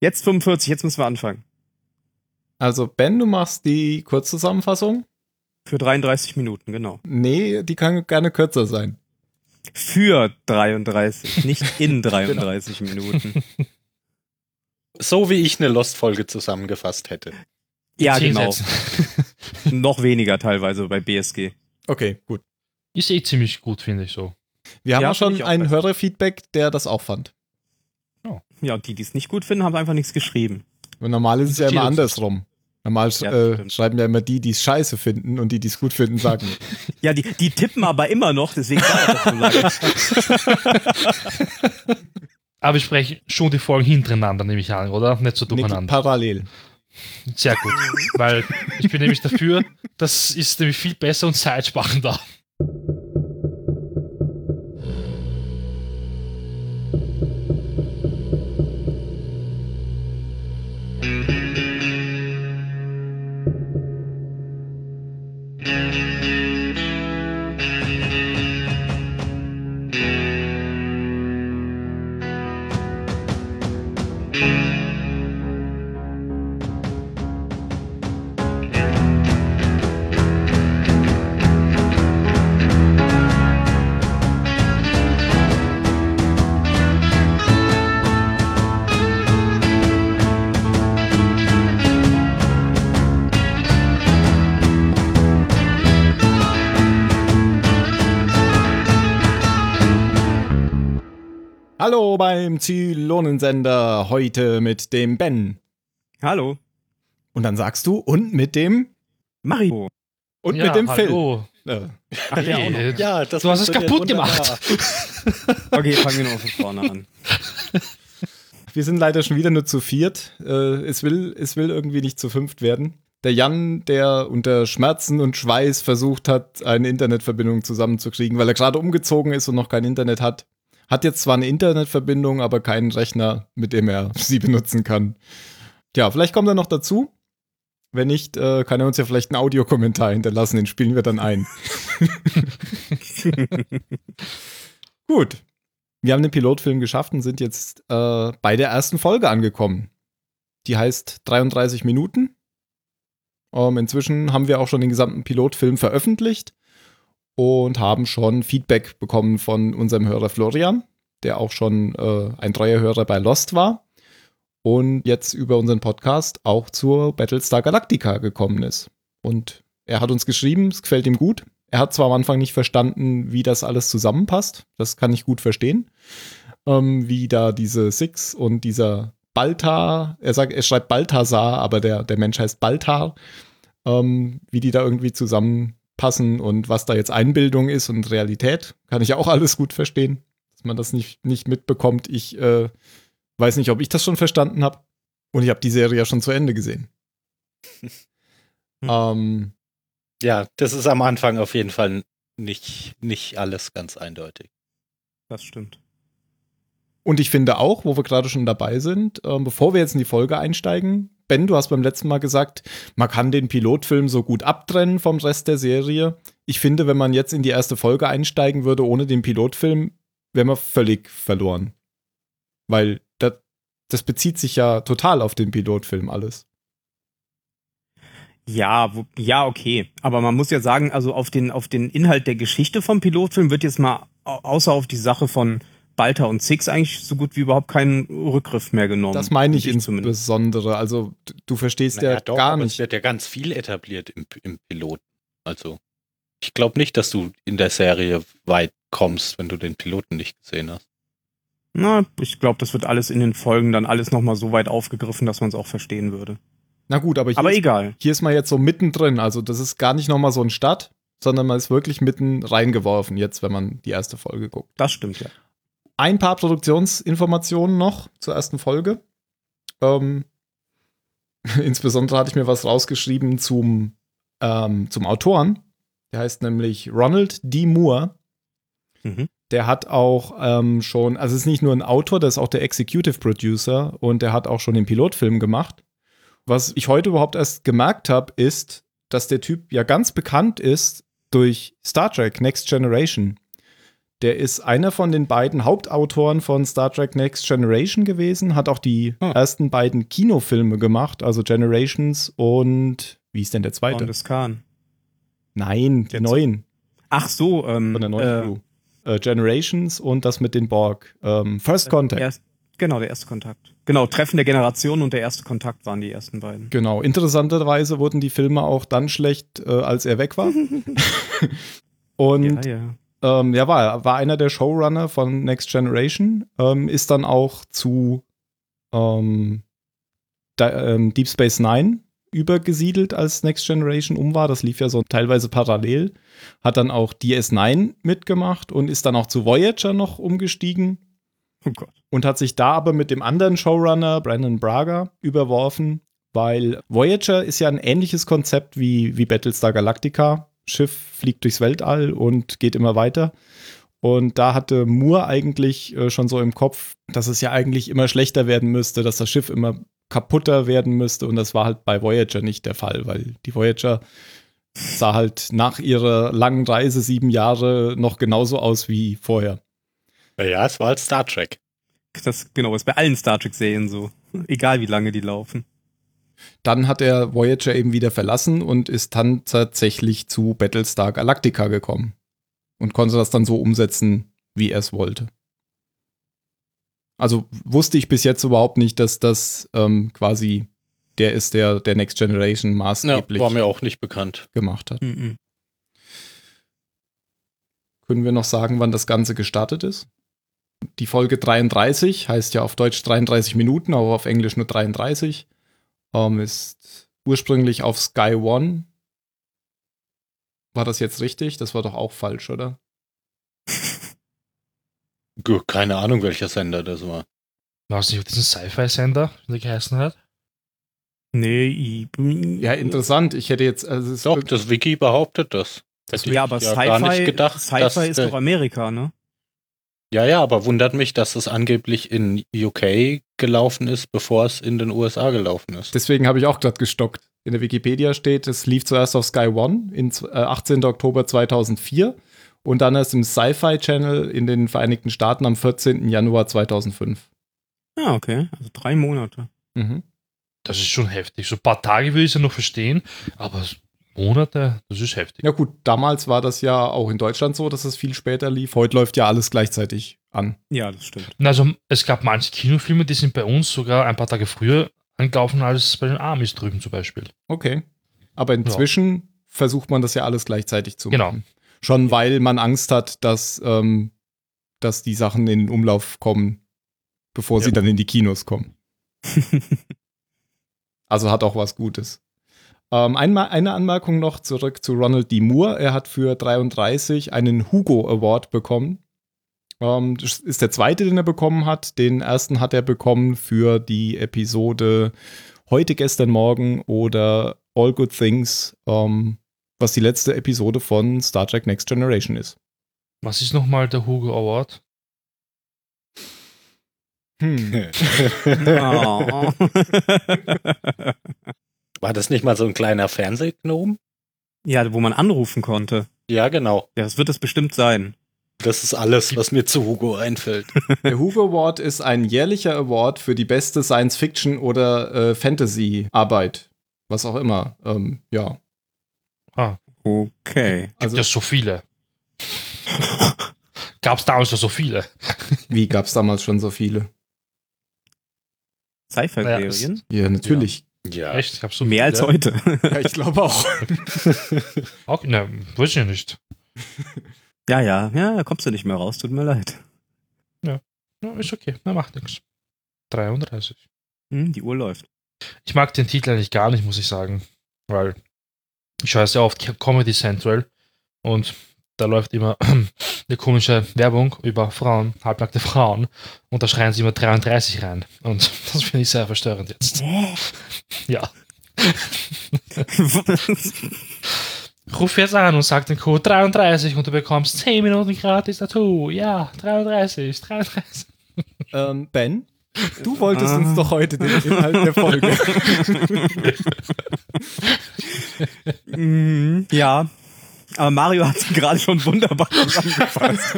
Jetzt 45, jetzt müssen wir anfangen. Also, Ben, du machst die Kurzzusammenfassung? Für 33 Minuten, genau. Nee, die kann gerne kürzer sein. Für 33, nicht in 33 Minuten. So wie ich eine Lost-Folge zusammengefasst hätte. Ja, Zehn genau. Noch weniger teilweise bei BSG. Okay, gut. Ist eh ziemlich gut, finde ich so. Wir haben Ja, auch schon einen. Hörerfeedback, der das auch fand. Ja, und die, die es nicht gut finden, haben einfach nichts geschrieben. Und normal ist es ja immer andersrum. Normal Ja, äh, schreiben ja immer die, die es scheiße finden und die, die es gut finden, sagen. Ja, die, die tippen aber immer noch, deswegen dauert das so lange. Aber wir sprechen schon die Folgen hintereinander, nehme ich an, oder? Nicht so Nee, durcheinander. parallel. Sehr gut. Weil ich bin nämlich dafür, das ist nämlich viel besser und zeitsparender. Hallo beim Zylonensender, heute mit dem Ben. Hallo. Und dann sagst du, und mit dem, Mario. und Ja, mit dem hallo. Phil. Äh, Ach, noch. Hey, Ja, das Du hast es kaputt gemacht. Okay, fangen wir noch von vorne an. Wir sind leider schon wieder nur zu viert. Äh, es, will, es will irgendwie nicht zu fünft werden. Der Jan, der unter Schmerzen und Schweiß versucht hat, eine Internetverbindung zusammenzukriegen, weil er gerade umgezogen ist und noch kein Internet hat, hat jetzt zwar eine Internetverbindung, aber keinen Rechner, mit dem er sie benutzen kann. Tja, vielleicht kommt er noch dazu. Wenn nicht, äh, kann er uns ja vielleicht einen Audiokommentar hinterlassen, den spielen wir dann ein. Gut. Wir haben den Pilotfilm geschafft und sind jetzt äh, bei der ersten Folge angekommen. Die heißt 33 Minuten. Ähm, inzwischen haben wir auch schon den gesamten Pilotfilm veröffentlicht und haben schon Feedback bekommen von unserem Hörer Florian, der auch schon äh, ein treuer Hörer bei Lost war und jetzt über unseren Podcast auch zur Battlestar Galactica gekommen ist. Und er hat uns geschrieben, es gefällt ihm gut. Er hat zwar am Anfang nicht verstanden, wie das alles zusammenpasst. Das kann ich gut verstehen. Ähm, wie da diese Six und dieser Baltar, er sagt, er schreibt Balthasar, aber der, der Mensch heißt Baltar, ähm, wie die da irgendwie zusammenpassen und was da jetzt Einbildung ist und Realität, kann ich auch alles gut verstehen, dass man das nicht, nicht mitbekommt. Ich äh, weiß nicht, ob ich das schon verstanden habe und ich habe die Serie ja schon zu Ende gesehen. ähm, Ja, das ist am Anfang auf jeden Fall nicht, nicht alles ganz eindeutig. Das stimmt. Und ich finde auch, wo wir gerade schon dabei sind, ähm, bevor wir jetzt in die Folge einsteigen, Ben, du hast beim letzten Mal gesagt, man kann den Pilotfilm so gut abtrennen vom Rest der Serie. Ich finde, wenn man jetzt in die erste Folge einsteigen würde ohne den Pilotfilm, wäre man völlig verloren. Weil das, das bezieht sich ja total auf den Pilotfilm alles. Ja, wo, ja, okay. Aber man muss ja sagen, also auf den, auf den Inhalt der Geschichte vom Pilotfilm wird jetzt mal, au- außer auf die Sache von Balta und Six, eigentlich so gut wie überhaupt kein Rückgriff mehr genommen. Das meine ich zumindest. insbesondere. Also, du verstehst Naja, ja doch, gar aber nicht. Es wird ja ganz viel etabliert im, im Piloten. Also, ich glaube nicht, dass du in der Serie weit kommst, wenn du den Piloten nicht gesehen hast. Na, ich glaube, das wird alles in den Folgen dann alles nochmal so weit aufgegriffen, dass man es auch verstehen würde. Na gut, aber hier Aber ist egal. Hier ist man jetzt so mittendrin. Also, das ist gar nicht nochmal so ein Start, sondern man ist wirklich mitten reingeworfen, jetzt, wenn man die erste Folge guckt. Das stimmt ja. Ein paar Produktionsinformationen noch zur ersten Folge. Ähm, insbesondere hatte ich mir was rausgeschrieben zum, ähm, zum Autoren. Der heißt nämlich Ronald D. Moore. Mhm. Der hat auch ähm, schon, also es ist nicht nur ein Autor, der ist auch der Executive Producer und der hat auch schon den Pilotfilm gemacht. Was ich heute überhaupt erst gemerkt habe, ist, dass der Typ ja ganz bekannt ist durch Star Trek Next Generation. Der ist einer von den beiden Hauptautoren von Star Trek Next Generation gewesen, hat auch die Hm. ersten beiden Kinofilme gemacht, also Generations und wie ist denn der zweite? Von des Khan. Nein, Der neuen Ach so, ähm, von der neuen äh, Crew. Äh, Generations und das mit den Borg. Ähm, First Contact. Erst, genau, der erste Kontakt. Genau, Treffen der Generation und der erste Kontakt waren die ersten beiden. Genau. Interessanterweise wurden die Filme auch dann schlecht, äh, als er weg war. und ja, ja. Ähm, ja, war, war einer der Showrunner von Next Generation, ähm, ist dann auch zu ähm, da, ähm, Deep Space Nine übergesiedelt, als Next Generation um war. Das lief ja so teilweise parallel. Hat dann auch DS9 mitgemacht und ist dann auch zu Voyager noch umgestiegen Oh Gott. und hat sich da aber mit dem anderen Showrunner, Brandon Braga, überworfen, weil Voyager ist ja ein ähnliches Konzept wie, wie Battlestar Galactica. Schiff fliegt durchs Weltall und geht immer weiter. Und da hatte Moore eigentlich äh, schon so im Kopf, dass es ja eigentlich immer schlechter werden müsste, dass das Schiff immer kaputter werden müsste. Und das war halt bei Voyager nicht der Fall, weil die Voyager sah halt nach ihrer langen Reise sieben Jahre noch genauso aus wie vorher. Ja, es war halt Star Trek. Das genau ist bei allen Star Trek Serien so, egal wie lange die laufen. Dann hat er Voyager eben wieder verlassen und ist dann tatsächlich zu Battlestar Galactica gekommen. Und konnte das dann so umsetzen, wie er es wollte. Also wusste ich bis jetzt überhaupt nicht, dass das ähm, quasi der ist, der der Next Generation Ja, maßgeblich war mir auch nicht bekannt. gemacht hat. Mhm. Können wir noch sagen, wann das Ganze gestartet ist? Die Folge 33 heißt ja auf Deutsch 33 Minuten, aber auf Englisch nur 33. Ähm, ist ursprünglich auf Sky One. War das jetzt richtig? Das war doch auch falsch, oder? Keine Ahnung, welcher Sender das war. War es nicht auf diesen Sci-Fi-Sender, wie der geheißen hat? Nee, i, Ja, interessant. Ich hätte jetzt. Also es ist Doch, das Wiki behauptet das. Hätte Ja, ich aber nicht Sci-Fi Sci-Fi ist doch Amerika, ne? Ja, ja, aber wundert mich, dass es angeblich in UK gelaufen ist, bevor es in den USA gelaufen ist. deswegen habe ich auch gerade gestockt. In der Wikipedia steht, es lief zuerst auf Sky One in äh, 18. Oktober 2004 und dann erst im Sci-Fi Channel in den Vereinigten Staaten am 14. Januar 2005. Ja, okay. Also drei Monate. Mhm. Das ist schon heftig. So ein paar Tage würde ich es ja noch verstehen, aber Monate, das ist heftig. Ja gut, damals war das ja auch in Deutschland so, dass es viel später lief. Heute läuft ja alles gleichzeitig an. Ja, das stimmt. Also es gab manche Kinofilme, die sind bei uns sogar ein paar Tage früher angelaufen als bei den Amis drüben zum Beispiel. Okay. Aber inzwischen versucht man das ja alles gleichzeitig zu Genau. machen. Schon weil man Angst hat, dass, ähm, dass die Sachen in den Umlauf kommen, bevor sie Ja. dann in die Kinos kommen. Also hat auch was Gutes. Ähm, einmal eine Anmerkung noch zurück zu Ronald D. Moore. Er hat für 33 einen Hugo Award bekommen. Ähm, das ist der zweite, den er bekommen hat. Den ersten hat er bekommen für die Episode Heute, gestern, morgen oder All Good Things, ähm, was die letzte Episode von Star Trek Next Generation ist. Was ist nochmal der Hugo Award? Hm. Oh. War das nicht mal so ein kleiner Fernsehgnom? ja, wo man anrufen konnte. Ja, genau. Ja, das wird es bestimmt sein. Das ist alles, was mir zu Hugo einfällt. Der Hugo Award ist ein jährlicher Award für die beste Science-Fiction- oder äh, Fantasy-Arbeit. Was auch immer. Ähm, ja. Okay. Also, ja, so viele. Gab es damals ja so viele. wie gab es damals schon so viele? Sci-Fi-Serien? Ja, natürlich. Ja. Echt? Ich hab so Mehr als heute. Ja, ich glaube auch. Okay, ne, weiß ich ja nicht. ja, ja, ja, da kommst du nicht mehr raus, tut mir leid. Ja, ist okay, na, macht nichts. 33. Hm, die Uhr läuft. Ich mag den Titel eigentlich gar nicht, muss ich sagen. Weil ich schaue sehr oft Comedy Central und da läuft immer eine komische Werbung über Frauen, halbnackte Frauen und da schreien sie immer 33 rein. Und das finde ich sehr verstörend jetzt. Ja. Ruf jetzt an und sag den Code 33 und du bekommst 10 Minuten gratis dazu. Ja, 33, 33. ähm, ben, du wolltest Ah. uns doch heute den Inhalt der Folge. Mhm, ja, Aber Mario hat sie gerade schon wunderbar zusammengefasst.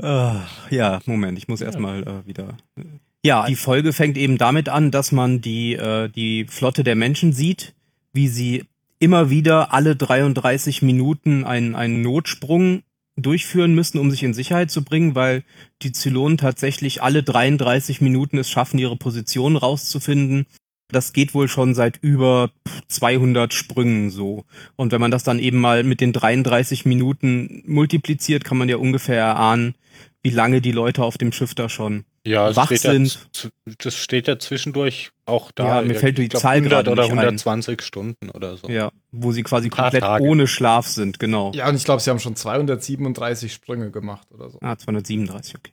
Ah, ja, Moment, ich muss erstmal äh, wieder. Ja, die Folge fängt eben damit an, dass man die, äh, die Flotte der Menschen sieht, wie sie immer wieder alle 33 Minuten einen, einen Notsprung durchführen müssen, um sich in Sicherheit zu bringen, weil die Zylonen tatsächlich alle 33 Minuten es schaffen, ihre Position rauszufinden. Das geht wohl schon seit über 200 Sprüngen so. Und wenn man das dann eben mal mit den 33 Minuten multipliziert, kann man ja ungefähr erahnen, wie lange die Leute auf dem Schiff da schon Ja, es wach steht sind. Ja, das steht ja zwischendurch auch da. Ja, mir fällt die glaub, Zahl 100 gerade oder nicht ein. 120 Stunden oder so. Ja, wo sie quasi komplett Tage. ohne Schlaf sind, genau. Ja, und ich glaube, sie haben schon 237 Sprünge gemacht oder so. Ah, 237, okay.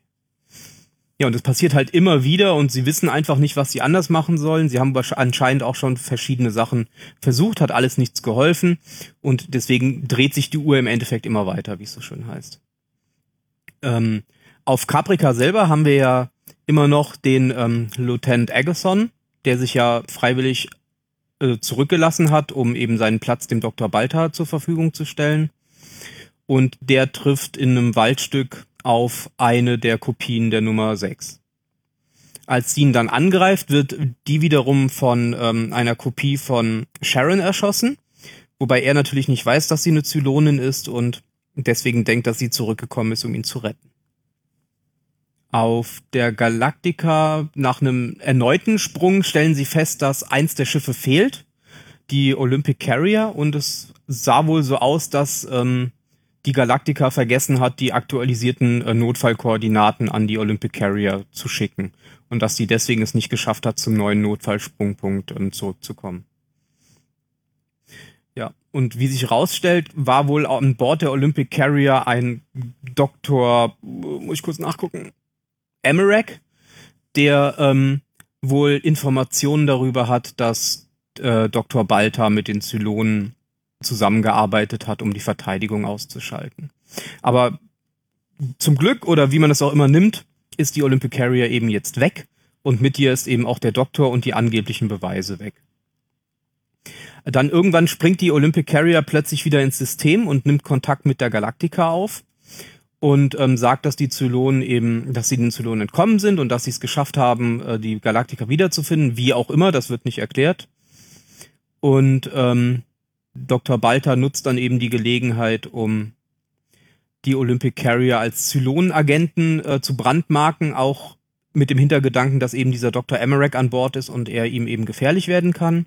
Ja, und es passiert halt immer wieder und sie wissen einfach nicht, was sie anders machen sollen. Sie haben anscheinend auch schon verschiedene Sachen versucht, hat alles nichts geholfen und deswegen dreht sich die Uhr im Endeffekt immer weiter, wie es so schön heißt. Ähm, auf Caprica selber haben wir ja immer noch den ähm, Lieutenant Agason, der sich ja freiwillig äh, zurückgelassen hat, um eben seinen Platz dem Dr. Balta zur Verfügung zu stellen. Und der trifft in einem Waldstück auf eine der Kopien der Nummer 6. Als sie ihn dann angreift, wird die wiederum von ähm, einer Kopie von Sharon erschossen, wobei er natürlich nicht weiß, dass sie eine Zylonin ist und deswegen denkt, dass sie zurückgekommen ist, um ihn zu retten. Auf der Galactica nach einem erneuten Sprung stellen sie fest, dass eins der Schiffe fehlt, die Olympic Carrier, und es sah wohl so aus, dass ähm, die Galactica vergessen hat, die aktualisierten äh, Notfallkoordinaten an die Olympic Carrier zu schicken und dass sie deswegen es nicht geschafft hat, zum neuen Notfallsprungpunkt ähm, zurückzukommen. Ja, und wie sich rausstellt, war wohl an Bord der Olympic Carrier ein Doktor, muss ich kurz nachgucken, Emmerich, der ähm, wohl Informationen darüber hat, dass äh, Dr. Balta mit den Zylonen zusammengearbeitet hat, um die Verteidigung auszuschalten. Aber zum Glück oder wie man es auch immer nimmt, ist die Olympic Carrier eben jetzt weg und mit ihr ist eben auch der Doktor und die angeblichen Beweise weg. Dann irgendwann springt die Olympic Carrier plötzlich wieder ins System und nimmt Kontakt mit der Galactica auf und ähm, sagt, dass die Zylonen eben, dass sie den Zylonen entkommen sind und dass sie es geschafft haben, äh, die Galactica wiederzufinden, wie auch immer, das wird nicht erklärt. Und ähm, Dr. Balta nutzt dann eben die Gelegenheit, um die Olympic Carrier als Zylonenagenten äh, zu brandmarken, auch mit dem Hintergedanken, dass eben dieser Dr. Emmerich an Bord ist und er ihm eben gefährlich werden kann.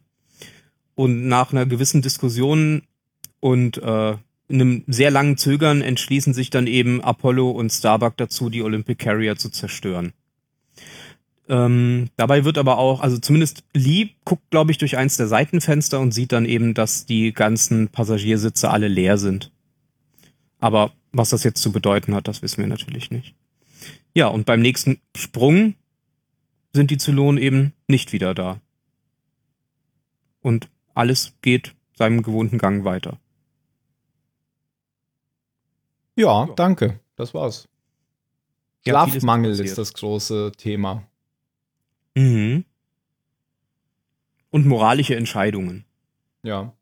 Und nach einer gewissen Diskussion und äh, einem sehr langen Zögern entschließen sich dann eben Apollo und Starbuck dazu, die Olympic Carrier zu zerstören. Ähm, dabei wird aber auch, also zumindest Lee guckt, glaube ich, durch eins der Seitenfenster und sieht dann eben, dass die ganzen Passagiersitze alle leer sind. Aber was das jetzt zu bedeuten hat, das wissen wir natürlich nicht. Ja, und beim nächsten Sprung sind die Zylonen eben nicht wieder da. Und alles geht seinem gewohnten Gang weiter. Ja, danke. Das war's. Schlafmangel ist das große Thema. Mhm. Und moralische Entscheidungen. Ja.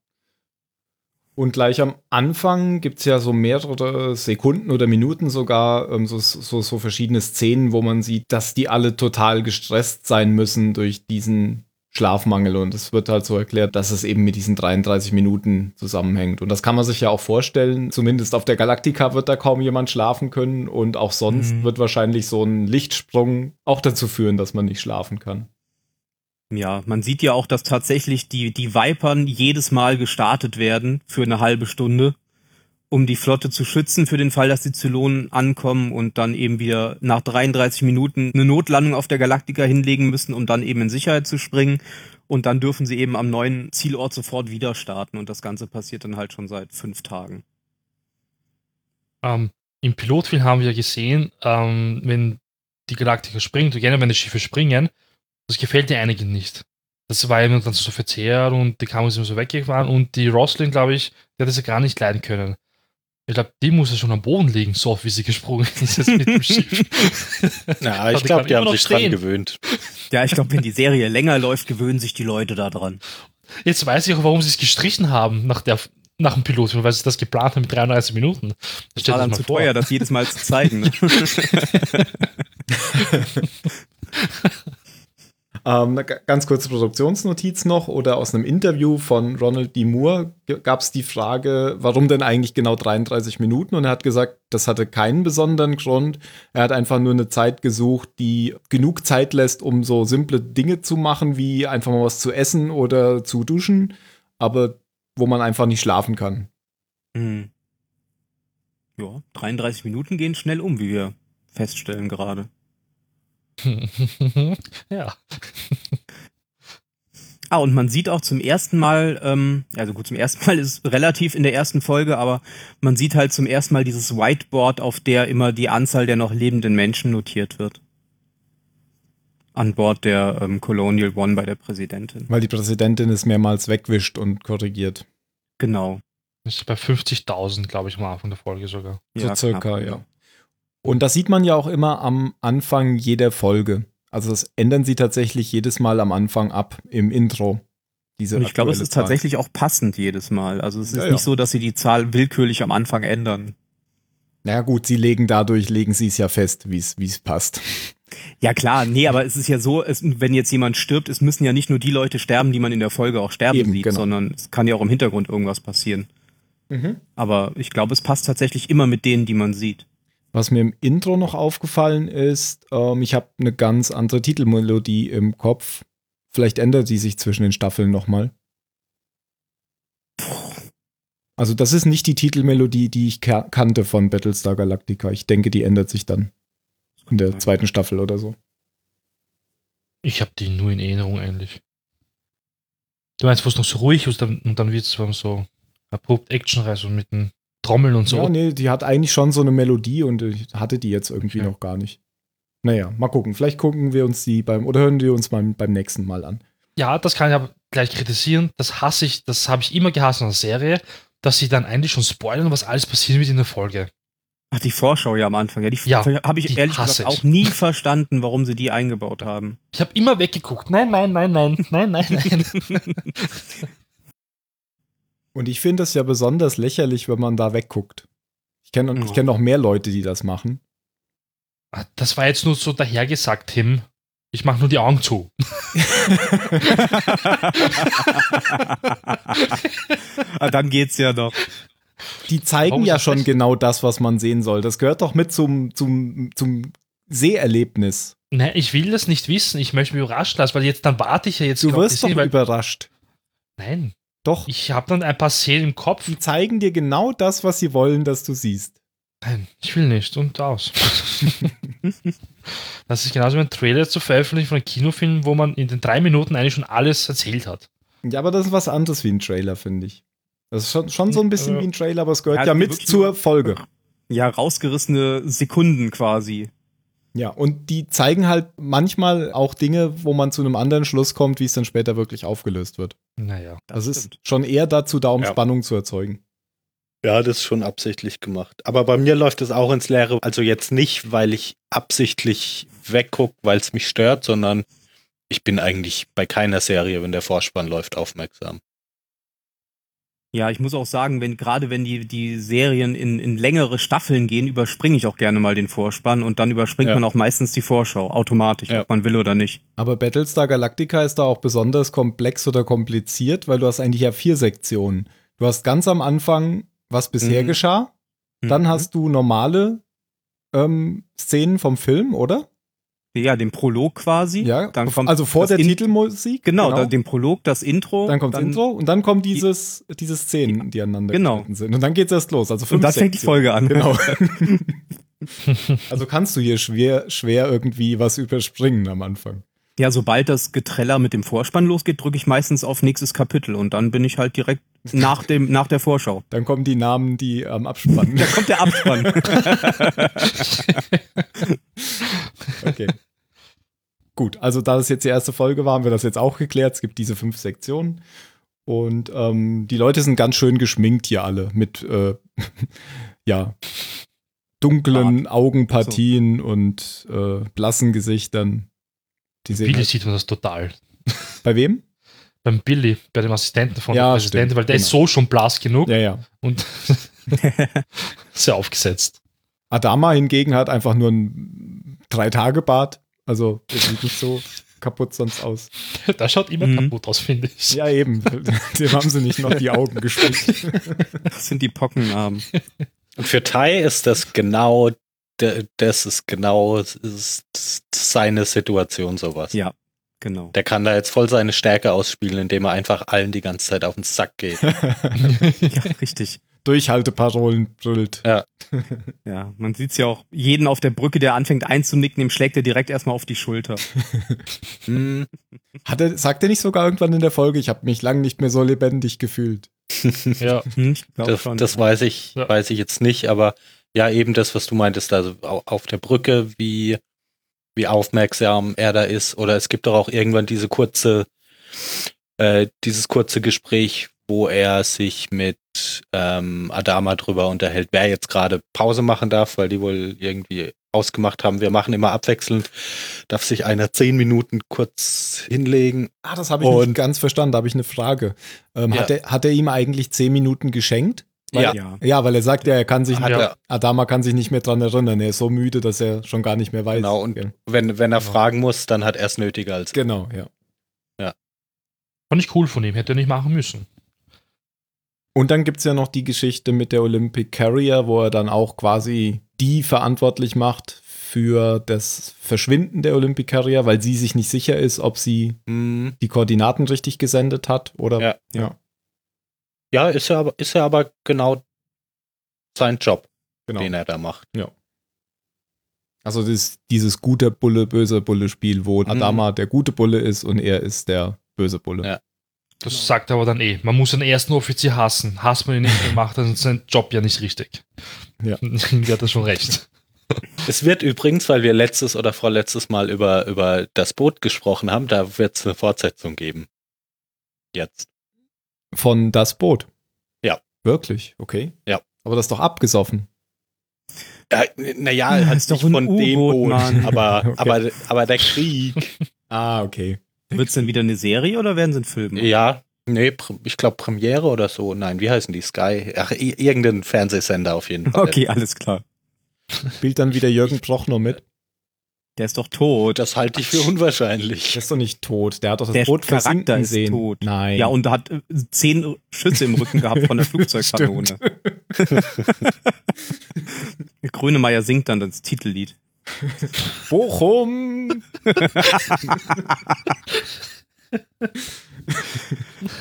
Und gleich am Anfang gibt's ja so mehrere Sekunden oder Minuten sogar, ähm, so, so, so verschiedene Szenen, wo man sieht, dass die alle total gestresst sein müssen durch diesen Schlafmangel. Und es wird halt so erklärt, dass es eben mit diesen 33 Minuten zusammenhängt. Und das kann man sich ja auch vorstellen. Zumindest auf der Galactica wird da kaum jemand schlafen können. Und auch sonst Mhm. wird wahrscheinlich so ein Lichtsprung auch dazu führen, dass man nicht schlafen kann. Ja, man sieht ja auch, dass tatsächlich die, die Vipern jedes Mal gestartet werden für eine halbe Stunde, um die Flotte zu schützen für den Fall, dass die Zylonen ankommen und dann eben wieder nach 33 Minuten eine Notlandung auf der Galaktika hinlegen müssen, um dann eben in Sicherheit zu springen. Und dann dürfen sie eben am neuen Zielort sofort wieder starten. Und das Ganze passiert dann halt schon seit fünf Tagen. Ähm, Im Pilotfilm haben wir ja gesehen, ähm, wenn die Galaktika springt, und gerne wenn die Schiffe springen, das gefällt dir einigen nicht. Das war immer dann so verzerrt und die Kameras immer so weggefahren und die Roslin, glaube ich, die hat das ja gar nicht leiden können. Ich glaube, die muss ja schon am Boden liegen, so oft wie sie gesprungen ist jetzt mit dem Schiff. Ja, ich glaube, kann die haben sich dran stehen. gewöhnt. Ja, ich glaube, wenn die Serie länger läuft, gewöhnen sich die Leute daran. Jetzt weiß ich auch, warum sie es gestrichen haben nach, der, nach dem Pilotfilm, weil sie das geplant haben mit 33 Minuten. Das war dann zu vor. teuer, das jedes Mal zu zeigen. Ne? Ähm, ganz kurze Produktionsnotiz noch oder aus einem Interview von Ronald D. Moore gab es die Frage, warum denn eigentlich genau 33 Minuten? Und er hat gesagt, das hatte keinen besonderen Grund. Er hat einfach nur eine Zeit gesucht, die genug Zeit lässt, um so simple Dinge zu machen, wie einfach mal was zu essen oder zu duschen, aber wo man einfach nicht schlafen kann. Mhm. Ja, 33 Minuten gehen schnell um, wie wir feststellen gerade. ja. Ah, und man sieht auch zum ersten Mal, ähm, also gut, zum ersten Mal ist relativ in der ersten Folge, aber man sieht halt zum ersten Mal dieses Whiteboard, auf der immer die Anzahl der noch lebenden Menschen notiert wird. An Bord der ähm, Colonial One bei der Präsidentin. Weil die Präsidentin es mehrmals wegwischt und korrigiert. Genau. ist bei 50.000, glaube ich, am Anfang der Folge sogar. So ja, circa, knapp, ja. Und das sieht man ja auch immer am Anfang jeder Folge. Also das ändern sie tatsächlich jedes Mal am Anfang ab im Intro. Diese Und ich glaube, es ist Zahl. tatsächlich auch passend jedes Mal. Also es ist ja, nicht ja. so, dass sie die Zahl willkürlich am Anfang ändern. Naja gut, sie legen dadurch, legen sie es ja fest, wie es passt. Ja klar, nee, aber es ist ja so, es, wenn jetzt jemand stirbt, es müssen ja nicht nur die Leute sterben, die man in der Folge auch sterben Eben, sieht, genau. sondern es kann ja auch im Hintergrund irgendwas passieren. Mhm. Aber ich glaube, es passt tatsächlich immer mit denen, die man sieht. Was mir im Intro noch aufgefallen ist, ähm, ich habe eine ganz andere Titelmelodie im Kopf. Vielleicht ändert die sich zwischen den Staffeln nochmal. Also das ist nicht die Titelmelodie, die ich kannte von Battlestar Galactica. Ich denke, die ändert sich dann in der zweiten Staffel oder so. Ich habe die nur in Erinnerung eigentlich. Du meinst, wo es noch so ruhig ist und dann wird es so abrupt actionreich und mit einem Trommeln und so. Ja, nee, die hat eigentlich schon so eine Melodie und ich hatte die jetzt irgendwie okay. noch gar nicht. Naja, mal gucken. Vielleicht gucken wir uns die beim, oder hören wir uns beim, beim nächsten Mal an. Ja, das kann ich aber gleich kritisieren. Das hasse ich, das habe ich immer gehasst in der Serie, dass sie dann eigentlich schon spoilern, was alles passieren wird in der Folge. Ach, die Vorschau ja am Anfang. Ja, die ja, habe ich ehrlich gesagt ich. auch nie verstanden, warum sie die eingebaut haben. Ich habe immer weggeguckt. Nein, nein, nein, nein, nein, nein, nein. Und ich finde es ja besonders lächerlich, wenn man da wegguckt. Ich kenne oh. kenn noch mehr Leute, die das machen. Ah, das war jetzt nur so dahergesagt, Tim. Ich mache nur die Augen zu. ah, dann geht's ja noch. Die zeigen ja schon echt? genau das, was man sehen soll. Das gehört doch mit zum, zum, zum Seherlebnis. Ne, ich will das nicht wissen. Ich möchte mich überrascht lassen, weil jetzt dann warte ich ja jetzt. Du wirst doch überrascht. Nein. Doch. Ich habe dann ein paar Szenen im Kopf. Die zeigen dir genau das, was sie wollen, dass du siehst. Nein, ich will nicht und aus. das ist genauso wie ein Trailer zu veröffentlichen von einem Kinofilm, wo man in den drei Minuten eigentlich schon alles erzählt hat. Ja, aber das ist was anderes wie ein Trailer, finde ich. Das ist schon, schon so ein bisschen äh, wie ein Trailer, aber es gehört ja, ja mit zur Folge. Ja, rausgerissene Sekunden quasi. Ja, und die zeigen halt manchmal auch Dinge, wo man zu einem anderen Schluss kommt, wie es dann später wirklich aufgelöst wird. Naja. Das, das ist schon eher dazu da, um ja. Spannung zu erzeugen. Ja, das ist schon absichtlich gemacht. Aber bei mir läuft es auch ins Leere. Also jetzt nicht, weil ich absichtlich weggucke, weil es mich stört, sondern ich bin eigentlich bei keiner Serie, wenn der Vorspann läuft, aufmerksam. Ja, ich muss auch sagen, wenn gerade wenn die, die Serien in, in längere Staffeln gehen, überspringe ich auch gerne mal den Vorspann und dann überspringt ja. man auch meistens die Vorschau, automatisch, ja. ob man will oder nicht. Aber Battlestar Galactica ist da auch besonders komplex oder kompliziert, weil du hast eigentlich ja vier Sektionen. Du hast ganz am Anfang, was bisher mhm. geschah, dann mhm. hast du normale ähm, Szenen vom Film, oder? Ja, den Prolog quasi. Ja, dann kommt also vor der In Titelmusik. Genau, genau. den Prolog, das Intro. Dann kommt das Intro und dann kommen dieses, diese Szenen, die aneinander genau. sind. Und dann geht's erst los. Also fünf Und dann fängt die Folge an. Genau. also kannst du hier schwer, schwer irgendwie was überspringen am Anfang. Ja, sobald das Getreller mit dem Vorspann losgeht, drücke ich meistens auf nächstes Kapitel und dann bin ich halt direkt nach dem nach der Vorschau. Dann kommen die Namen, die am ähm, Abspann. da kommt der Abspann. okay. Gut, also da das jetzt die erste Folge war, haben wir das jetzt auch geklärt. Es gibt diese fünf Sektionen. Und ähm, die Leute sind ganz schön geschminkt hier alle mit, äh, ja, dunklen Augenpartien so. und äh, blassen Gesichtern. Die Viele halt sieht man das total. Bei wem? beim Billy, bei dem Assistenten von Ja, der Präsidentin, stimmt, weil der ist genau. so schon blass genug Ja, ja. und sehr aufgesetzt. Adama hingegen hat einfach nur ein Drei-Tage-Bart. Also, der sieht nicht so kaputt sonst aus. Der schaut immer Mhm. kaputt aus, finde ich. Ja, eben. Dem haben sie nicht noch die Augen gespickt. Das sind die Pockennarben. Und für Tai ist das genau, das ist genau ist seine Situation sowas. Ja, genau. Der kann da jetzt voll seine Stärke ausspielen, indem er einfach allen die ganze Zeit auf den Sack geht. Ja, richtig. Durchhalteparolen brüllt. Ja, man sieht's ja auch, jeden auf der Brücke, der anfängt einzunicken, dem schlägt er direkt erstmal auf die Schulter. Hm, Hat er, sagt er nicht sogar irgendwann in der Folge, ich habe mich lang nicht mehr so lebendig gefühlt? Ja, Hm, das, schon. das weiß ich, Ja. weiß ich jetzt nicht, aber ja, eben das, was du meintest, also au- auf der Brücke, wie, wie aufmerksam er da ist. Oder es gibt doch auch irgendwann diese kurze, äh, dieses kurze Gespräch, wo er sich mit ähm, Adama drüber unterhält, wer jetzt gerade Pause machen darf, weil die wohl irgendwie ausgemacht haben, wir machen immer abwechselnd, darf sich einer zehn Minuten kurz hinlegen. Ah, das habe ich Und- nicht ganz verstanden. Da habe ich eine Frage. Ähm, Ja. hat, er, hat er ihm eigentlich zehn Minuten geschenkt? Weil, Ja. ja. Ja, weil er sagt ja, er kann sich er. Adama kann sich nicht mehr dran erinnern. Er ist so müde, dass er schon gar nicht mehr weiß. Genau, und wenn, wenn er Genau. fragen muss, dann hat er es nötiger als Genau, ja. fand ich cool von ihm, hätte er nicht machen müssen. Und dann gibt es ja noch die Geschichte mit der Olympic Carrier, wo er dann auch quasi die verantwortlich macht für das Verschwinden der Olympic Carrier, weil sie sich nicht sicher ist, ob sie Hm, die Koordinaten richtig gesendet hat oder Ja. ja Ja, ist ja aber, ist ja aber genau sein Job, genau. den er da macht. Also das, dieses guter Bulle, böser Bulle-Spiel, wo Mhm. Adama der gute Bulle ist und er ist der böse Bulle. Ja. Das Genau. sagt er aber dann eh. Man muss den ersten Offizier hassen. Hasst man ihn nicht, dann macht er seinen Job ja nicht richtig. Ja. Irgendwie hat er schon recht. Es wird übrigens, weil wir letztes oder vorletztes Mal über, über das Boot gesprochen haben, da wird es eine Fortsetzung geben. Jetzt. Von das Boot. Ja. Wirklich, okay. Ja. Aber das ist doch abgesoffen. Ja, naja, Ja, halt ist doch nicht von dem Boot, Mann. aber, Okay. aber, aber der Krieg. Ah, okay. Wird's denn wieder eine Serie oder werden es ein Film? ja, nee, ich glaube Premiere oder so. Nein, wie heißen die? Sky? Ach, irgendein Fernsehsender auf jeden Fall. Okay, alles klar. Spielt dann wieder Jürgen Prochnow mit? Der ist doch tot. Das halte ich für unwahrscheinlich. Der ist doch nicht tot. Der hat doch das Der Boot Charakter versinken ist sehen. tot. Nein. Ja, und hat äh, zehn Schüsse im Rücken gehabt von der Flugzeugkanone. Grönemeyer singt dann das Titellied. Bochum!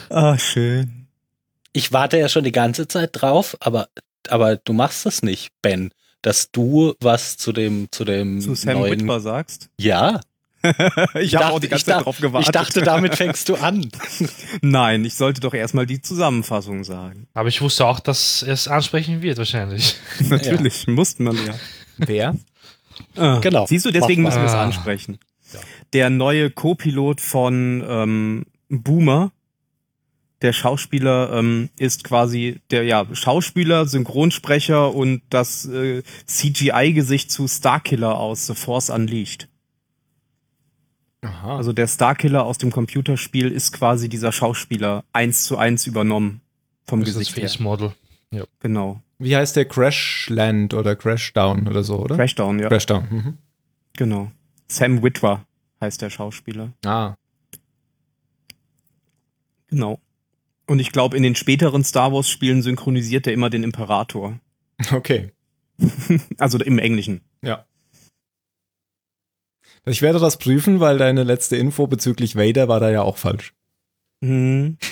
Ah, schön. Ich warte ja schon die ganze Zeit drauf, aber, aber du machst das nicht, Ben. Dass du was zu dem, zu dem Zu Sam neuen. Witwer sagst. Ja, ich habe auch die ich ganze Zeit dachte- drauf gewartet. Ich dachte, damit fängst du an. Nein, ich sollte doch erstmal die Zusammenfassung sagen. Aber ich wusste auch, dass er es ansprechen wird, wahrscheinlich. Natürlich, mussten man ja. Wer? Ah, Genau. Siehst du, deswegen Mach müssen wir es ansprechen. Ja. Der neue Co-Pilot von ähm, Boomer, der Schauspieler, ähm, ist quasi der ja, Schauspieler, Synchronsprecher und das äh, CGI-Gesicht zu Starkiller aus The Force Unleashed. Aha. Also der Starkiller aus dem Computerspiel ist quasi dieser Schauspieler eins zu eins übernommen vom Das ist das Gesicht. Face Model. Genau. Wie heißt der Crashland oder Crashdown oder so, oder? Crashdown, ja. Crashdown. Mhm. Genau. Sam Witwer heißt der Schauspieler. Ah. Genau. Und ich glaube, in den späteren Star Wars-Spielen synchronisiert er immer den Imperator. Okay. Also im Englischen. Ja. Ich werde das prüfen, weil deine letzte Info bezüglich Vader war da ja auch falsch. Mhm.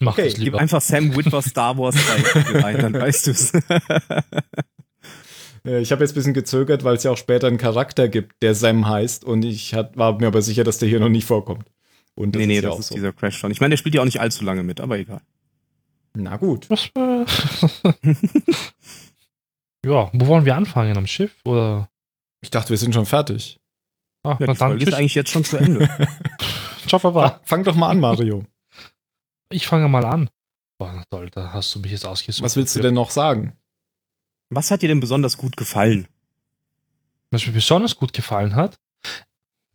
Mach Okay, das Gib lieber. einfach Sam Witwer Star Wars rein, dann weißt du's. Äh, Ich habe jetzt ein bisschen gezögert, weil es ja auch später einen Charakter gibt, der Sam heißt und ich hat, war mir aber sicher, dass der hier noch nicht vorkommt. Und das nee, nee, ist ja das auch ist so. dieser Crash schon. Ich meine, der spielt ja auch nicht allzu lange mit, aber egal. Na gut. Was, ja, wo wollen wir anfangen? Am Schiff? Oder? Ich dachte, wir sind schon fertig. Ah, Ja, na die dann, Folge ist eigentlich jetzt schon zu Ende. Ciao, Baba. Fang doch mal an, Mario. Ich fange mal an. Boah, toll, da hast du mich jetzt ausgesucht. Was willst du denn noch sagen? Was hat dir denn besonders gut gefallen? Was mir besonders gut gefallen hat,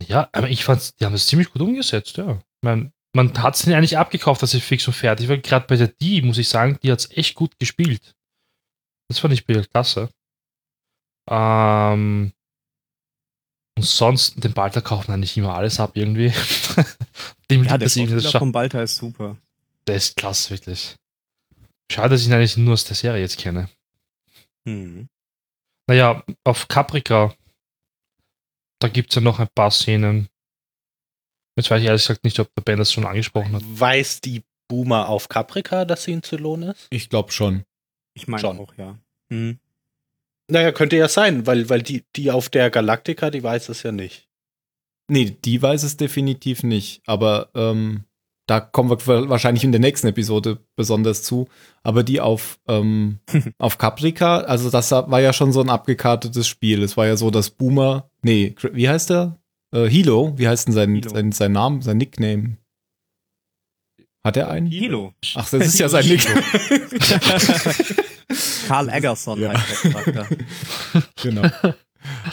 Ja, aber ich fand, die haben das ziemlich gut umgesetzt, ja. Man, man hat es eigentlich abgekauft, dass sie fix und fertig war. Gerade bei der Die, muss ich sagen, die hat es echt gut gespielt. Das fand ich klasse. Ähm, und sonst, den Balter kauft man nicht immer alles ab irgendwie. Dem ja, der Schauspieler vom Balter ist super. Der ist klasse, wirklich. Schade, dass ich ihn eigentlich nur aus der Serie jetzt kenne. Hm. Naja, auf Caprica, da gibt es ja noch ein paar Szenen. Jetzt weiß ich ehrlich gesagt nicht, ob der Ben das schon angesprochen hat. Weiß die Boomer auf Caprica, dass sie in Zylon ist? Ich glaube schon. Ich meine auch, ja. Hm. Naja, könnte ja sein, weil, weil die, die auf der Galaktika, die weiß es ja nicht. Nee, die weiß es definitiv nicht. Aber ähm, da kommen wir wahrscheinlich in der nächsten Episode besonders zu. Aber die auf, ähm, auf Caprica, also das war ja schon so ein abgekartetes Spiel. Es war ja so, dass Boomer, nee, wie heißt der? Äh, Hilo, wie heißt denn sein, sein, sein Name, sein Nickname? Hat er einen? Hilo. Ach, das ist ja sein Nickname. Karl Eggerson ja. heißt der Charakter. genau.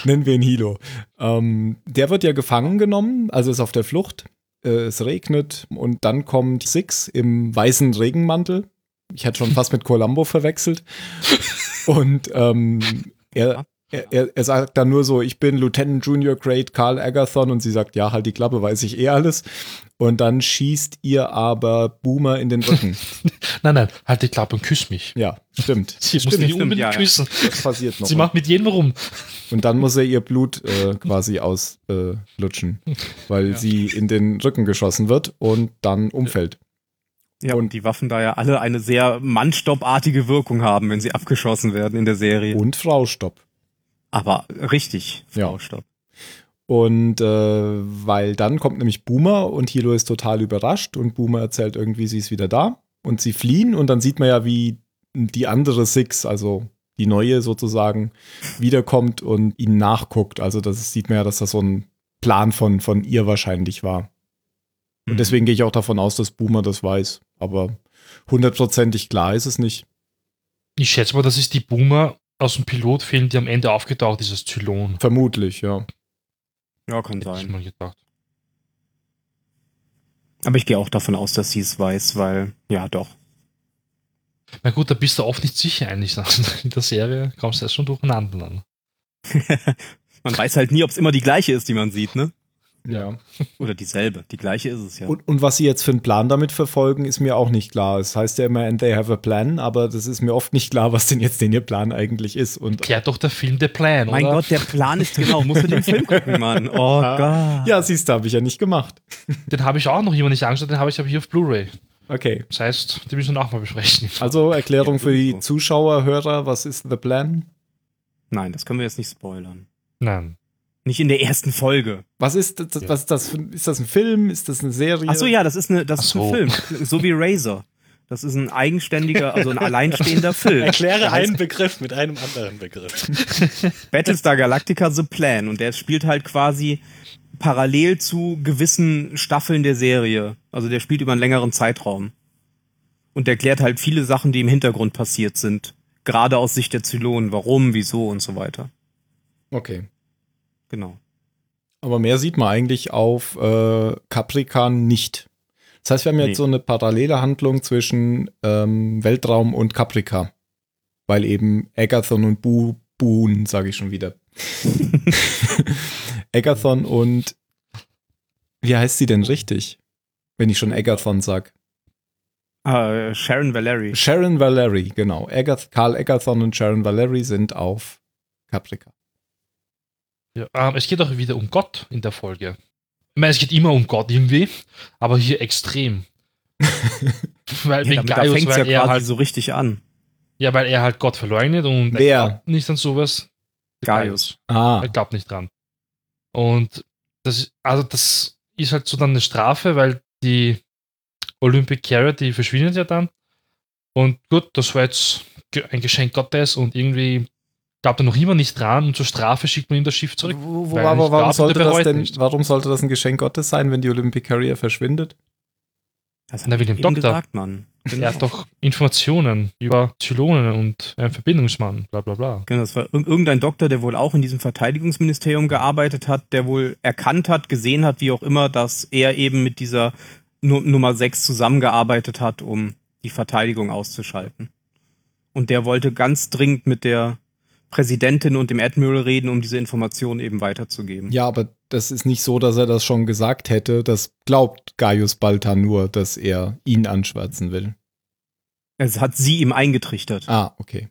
Nennen wir ihn Hilo. Ähm, der wird ja gefangen genommen, also ist auf der Flucht. Äh, es regnet und dann kommt Six im weißen Regenmantel. Ich hätte schon fast mit Columbo verwechselt. Und ähm, er, er, er, sagt dann nur so, ich bin Lieutenant Junior Grade Carl Agathon und sie sagt, ja, halt die Klappe, weiß ich eh alles. Und dann schießt ihr aber Boomer in den Rücken. nein, nein, halt die Klappe und küss mich. Ja, stimmt. Sie stimmt, muss mich unbedingt ja, küssen. Das passiert noch. Sie macht mit jedem rum. Und dann muss er ihr Blut äh, quasi auslutschen, äh, weil ja. sie in den Rücken geschossen wird und dann umfällt. Ja, und die Waffen da ja alle eine sehr Mannstoppartige Wirkung haben, wenn sie abgeschossen werden in der Serie. Und Fraustopp. Aber richtig, Frau ja. Stopp. Und äh, weil dann kommt nämlich Boomer und Hilo ist total überrascht und Boomer erzählt irgendwie, sie ist wieder da und sie fliehen und dann sieht man ja, wie die andere Six, also die neue sozusagen, wiederkommt und ihnen nachguckt. Also das sieht man ja, dass das so ein Plan von, von ihr wahrscheinlich war. Und mhm. deswegen gehe ich auch davon aus, dass Boomer das weiß. Aber hundertprozentig klar ist es nicht. Ich schätze mal, das ist die Boomer aus dem Pilotfilm, die am Ende aufgetaucht ist, als Zylon. Vermutlich, ja. Ja, kann Hätte sein. Ich mal gedacht. Aber ich gehe auch davon aus, dass sie es weiß, weil, ja, doch. Na gut, da bist du oft nicht sicher eigentlich. In der Serie kommst du erst schon durcheinander dann. man weiß halt nie, ob es immer die gleiche ist, die man sieht, ne? Ja. Oder dieselbe. Die gleiche ist es ja. Und, und, was sie jetzt für einen Plan damit verfolgen, ist mir auch nicht klar. Es heißt ja immer, and they have a plan, aber das ist mir oft nicht klar, was denn jetzt denn ihr Plan eigentlich ist. Und Klärt doch der Film der Plan, Mein oder? Gott, der Plan ist genau. Musst du den Film gucken, Mann. Oh Gott. Ja, siehst du, habe ich ja nicht gemacht. Den habe ich auch noch immer nicht angeschaut, den habe ich aber hier auf Blu-ray. Okay. Das heißt, die müssen wir auch mal besprechen. Also Erklärung für die Zuschauer, Hörer, was ist The Plan? Nein, das können wir jetzt nicht spoilern. Nein. Nicht in der ersten Folge. Was ist das? Was ist das? Ist das ein Film? Ist das eine Serie? Ach so, ja, das ist eine, das ist ein Film. So wie Razor. Das ist ein eigenständiger, also ein alleinstehender Film. Erkläre einen Begriff mit einem anderen Begriff. Battlestar Galactica The Plan und der spielt halt quasi parallel zu gewissen Staffeln der Serie. Also der spielt über einen längeren Zeitraum. Und der klärt halt viele Sachen, die im Hintergrund passiert sind. Gerade aus Sicht der Zylonen. Warum, wieso und so weiter. Okay. Genau. Aber mehr sieht man eigentlich auf äh, Caprican nicht. Das heißt, wir haben nee. jetzt so eine parallele Handlung zwischen ähm, Weltraum und Caprica. Weil eben Agathon und Bu Boon, sage ich schon wieder. Agathon und wie heißt sie denn richtig? Wenn ich schon Agathon sag. Uh, Sharon Valerie. Sharon Valerie, genau. Agath Karl Agathon und Sharon Valerie sind auf Caprica. Ja, ähm, es geht auch wieder um Gott in der Folge. Ich meine, es geht immer um Gott irgendwie, aber hier extrem. weil ja, da fängt ja quasi halt, so richtig an. Ja, weil er halt Gott verleugnet und Wer? er glaubt nicht an sowas. Gaius. Ah. Er glaubt nicht dran. Und das, also das ist halt so dann eine Strafe, weil die Olympic Carrot, die verschwindet ja dann. Und gut, das war jetzt ein Geschenk Gottes und irgendwie glaubt er noch immer nicht dran und zur Strafe schickt man ihm das Schiff zurück. Wo, wo, aber warum, sollte das denn, warum sollte das ein Geschenk Gottes sein, wenn die Olympic Carrier verschwindet? Das Na, wie dem eben Doktor. gesagt, Mann. Genau. Er hat doch Informationen über Zylonen und einen Verbindungsmann, bla bla bla. Genau, das war ir- irgendein Doktor, der wohl auch in diesem Verteidigungsministerium gearbeitet hat, der wohl erkannt hat, gesehen hat, wie auch immer, dass er eben mit dieser Nu- Nummer 6 zusammengearbeitet hat, um die Verteidigung auszuschalten. Und der wollte ganz dringend mit der Präsidentin und dem Admiral reden, um diese Informationen eben weiterzugeben. Ja, aber das ist nicht so, dass er das schon gesagt hätte. Das glaubt Gaius Balta nur, dass er ihn anschwärzen will. Es hat sie ihm eingetrichtert. Ah, okay.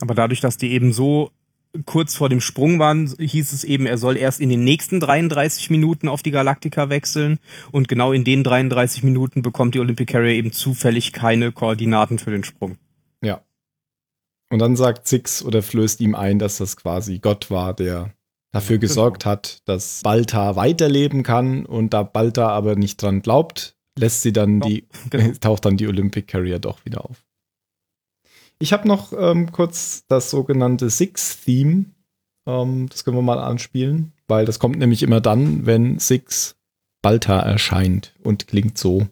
Aber dadurch, dass die eben so kurz vor dem Sprung waren, hieß es eben, er soll erst in den nächsten 33 Minuten auf die Galactica wechseln und genau in den 33 Minuten bekommt die Olympic Carrier eben zufällig keine Koordinaten für den Sprung. Und dann sagt Six oder flößt ihm ein, dass das quasi Gott war, der dafür genau. gesorgt hat, dass Balta weiterleben kann. Und da Balta aber nicht dran glaubt, lässt sie dann Ja, die, genau. taucht dann die Olympic Carrier doch wieder auf. Ich habe noch ähm, kurz das sogenannte Six-Theme. Ähm, das können wir mal anspielen, weil das kommt nämlich immer dann, wenn Six Balta erscheint und klingt so.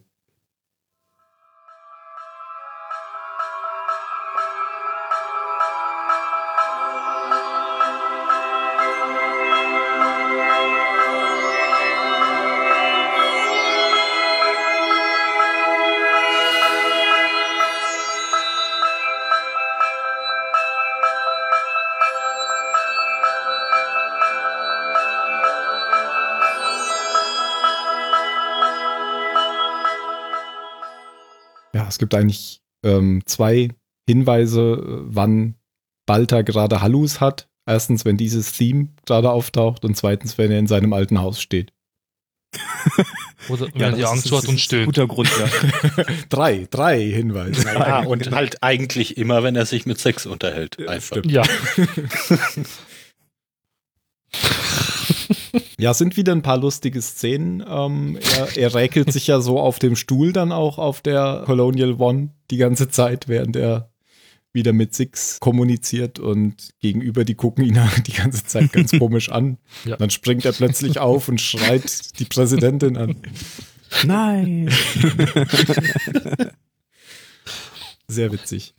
Gibt eigentlich ähm, zwei Hinweise, äh, wann Balta gerade Hallus hat. Erstens, wenn dieses Theme gerade auftaucht und zweitens, wenn er in seinem alten Haus steht. Oder wenn er die das Angst ist- hat und stöhnt. Guter Grund, ja. drei, drei Hinweise. Ja, und halt eigentlich immer, wenn er sich mit Sex unterhält. Ja, Einfach. stimmt. Ja, Ja, sind wieder ein paar lustige Szenen. Ähm, er, er räkelt sich ja so auf dem Stuhl dann auch auf der Colonial One die ganze Zeit, während er wieder mit Six kommuniziert und gegenüber die gucken ihn die ganze Zeit ganz komisch an. Ja. Dann springt er plötzlich auf und schreit die Präsidentin an. Nein. Sehr witzig.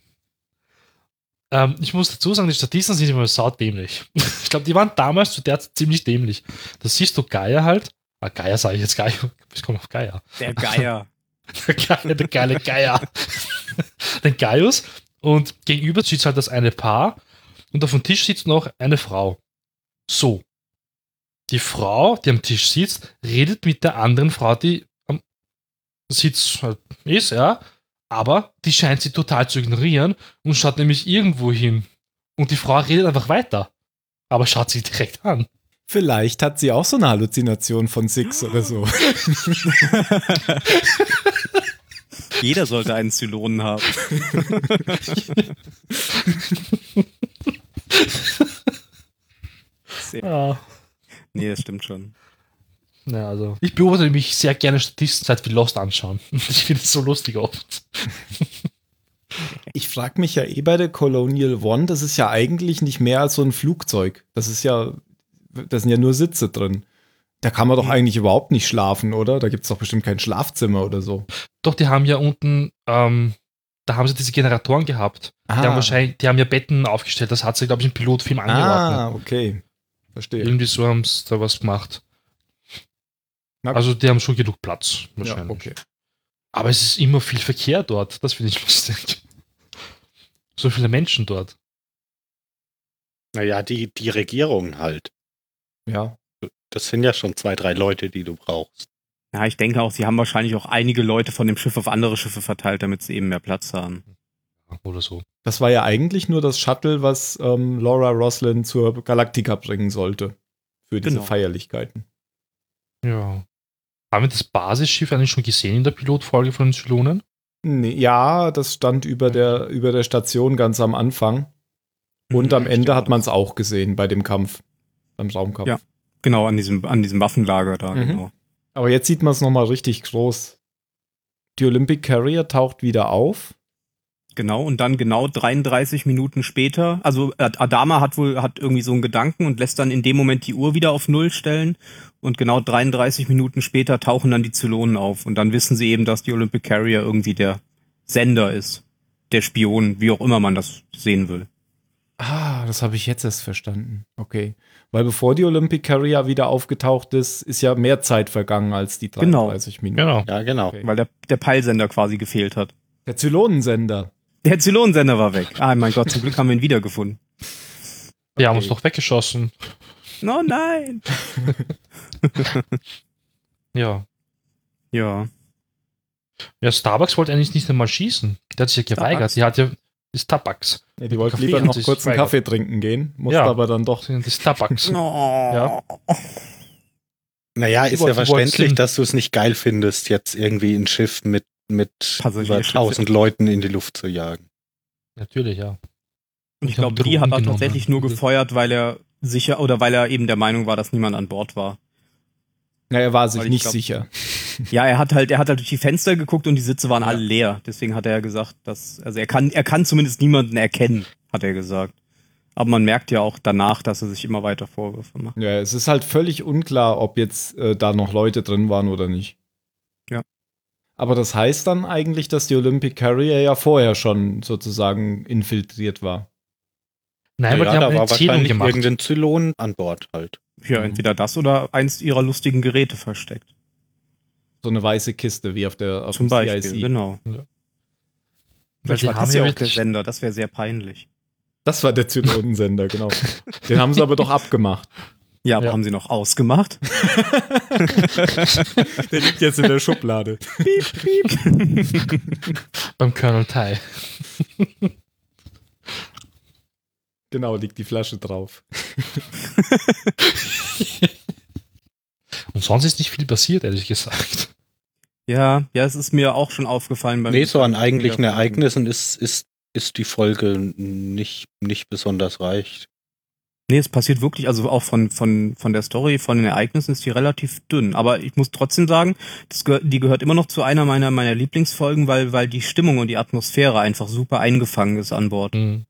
Ähm, ich muss dazu sagen, die Statisten sind immer saudämlich. ich glaube, die waren damals zu der Zeit ziemlich dämlich. Da siehst du Geier halt. Ah, Geier sage ich jetzt Geier. Ich komme auf Geier. Der Geier. Der geile, der geile Geier. Den Gaius. Und gegenüber sitzt halt das eine Paar. Und auf dem Tisch sitzt noch eine Frau. So. Die Frau, die am Tisch sitzt, redet mit der anderen Frau, die am Sitz halt ist, ja. Aber die scheint sie total zu ignorieren und schaut nämlich irgendwo hin. Und die Frau redet einfach weiter. Aber schaut sie direkt an. Vielleicht hat sie auch so eine Halluzination von Six oder so. Jeder sollte einen Zylonen haben. Sehr. Ja. Nee, das stimmt schon. Ja, also. Ich beobachte mich sehr gerne Statisten seit wir Lost anschauen. Ich finde es so lustig oft. Ich frage mich ja eh bei der Colonial One, das ist ja eigentlich nicht mehr als so ein Flugzeug. Das ist ja, da sind ja nur Sitze drin. Da kann man doch eigentlich überhaupt nicht schlafen, oder? Da gibt es doch bestimmt kein Schlafzimmer oder so. Doch, die haben ja unten, ähm, da haben sie diese Generatoren gehabt. Die haben wahrscheinlich, die haben ja Betten aufgestellt. Das hat sie, glaube ich, im Pilotfilm angeordnet. ah, okay. Verstehe. Irgendwie so haben sie da was gemacht. Na. Also die haben schon genug Platz, Ja, wahrscheinlich. okay. Aber es ist immer viel Verkehr dort. Das finde ich lustig. So viele Menschen dort. Naja, die, die Regierung halt. Ja. Das sind ja schon zwei, drei Leute, die du brauchst. Ja, ich denke auch, sie haben wahrscheinlich auch einige Leute von dem Schiff auf andere Schiffe verteilt, damit sie eben mehr Platz haben. Oder so. Das war ja eigentlich nur das Shuttle, was ähm, Laura Roslin zur Galactica bringen sollte. Für diese Genau. Feierlichkeiten. Ja. Haben wir das Basisschiff eigentlich schon gesehen in der Pilotfolge von den Zylonen? Nee, ja, das stand über der, über der Station ganz am Anfang. Und Mhm, am Ende hat man es auch gesehen bei dem Kampf. Beim Raumkampf. Ja. Genau, an diesem, an diesem Waffenlager da, Mhm. genau. Aber jetzt sieht man es nochmal richtig groß. Die Olympic Carrier taucht wieder auf. Genau, und dann genau 33 Minuten später, also Ad- Adama hat wohl, hat irgendwie so einen Gedanken und lässt dann in dem Moment die Uhr wieder auf Null stellen und genau 33 Minuten später tauchen dann die Zylonen auf und dann wissen sie eben, dass die Olympic Carrier irgendwie der Sender ist, der Spion, wie auch immer man das sehen will. Ah, das habe ich jetzt erst verstanden. Okay. Weil bevor die Olympic Carrier wieder aufgetaucht ist, ist ja mehr Zeit vergangen als die Genau. 33 Minuten. Genau. Ja, genau. Okay. Weil der, der Peilsender quasi gefehlt hat. Der Zylonensender. Der Zylonensender war weg. Ah, mein Gott, zum Glück haben wir ihn wiedergefunden. Wir haben Okay. uns doch weggeschossen. Oh nein! Ja. Ja. Ja, Starbucks wollte eigentlich nicht einmal schießen. Der hat sich ja geweigert. Hat ja das Tabaks. Ja, die wollten lieber noch kurz einen. Kaffee trinken gehen, musste Ja. aber dann doch. Das Tabaks. Ja. Naja, ist ja verständlich, dass du es nicht geil findest, jetzt irgendwie ein Schiff mit, mit über Passagierschiffe. 1000 Leuten in die Luft zu jagen. Natürlich, ja. Und ich Ich glaube, die hat er tatsächlich ja. nur gefeuert, weil er sicher oder weil er eben der Meinung war, dass niemand an Bord war. Na, er war sich Weil nicht glaub- sicher. Ja, er hat halt, er hat halt durch die Fenster geguckt und die Sitze waren alle leer. Deswegen hat er ja gesagt, dass, also er kann, er kann zumindest niemanden erkennen, hat er gesagt. Aber man merkt ja auch danach, dass er sich immer weiter Vorwürfe macht. Ja, es ist halt völlig unklar, ob jetzt äh, da noch Leute drin waren oder nicht. Ja. Aber das heißt dann eigentlich, dass die Olympic Carrier ja vorher schon sozusagen infiltriert war. Nein, aber ja, die da haben eine war wahrscheinlich gemacht. irgendein Zylon an Bord halt. Ja, Mhm. entweder das oder eins ihrer lustigen Geräte versteckt. So eine weiße Kiste wie auf der auf Zum dem Beispiel, CIC. genau. Weil Vielleicht war haben das ja ja auch der Sender, das wäre sehr peinlich. Das war der Zylonensender, genau. Den haben sie aber doch abgemacht. Ja, aber Ja. haben sie noch ausgemacht? Der liegt jetzt in der Schublade. beim Colonel Tai. Genau, liegt die Flasche drauf. Und sonst ist nicht viel passiert, ehrlich gesagt. Ja, ja, es ist mir auch schon aufgefallen beim Nee, so an eigentlichen. Ereignissen ist, ist, ist die Folge nicht, nicht besonders reich. Nee, es passiert wirklich, also auch von, von, von der Story, von den Ereignissen ist die relativ dünn. Aber ich muss trotzdem sagen, das gehört, die gehört immer noch zu einer meiner, meiner Lieblingsfolgen, weil, weil die Stimmung und die Atmosphäre einfach super eingefangen ist an Bord. Mhm.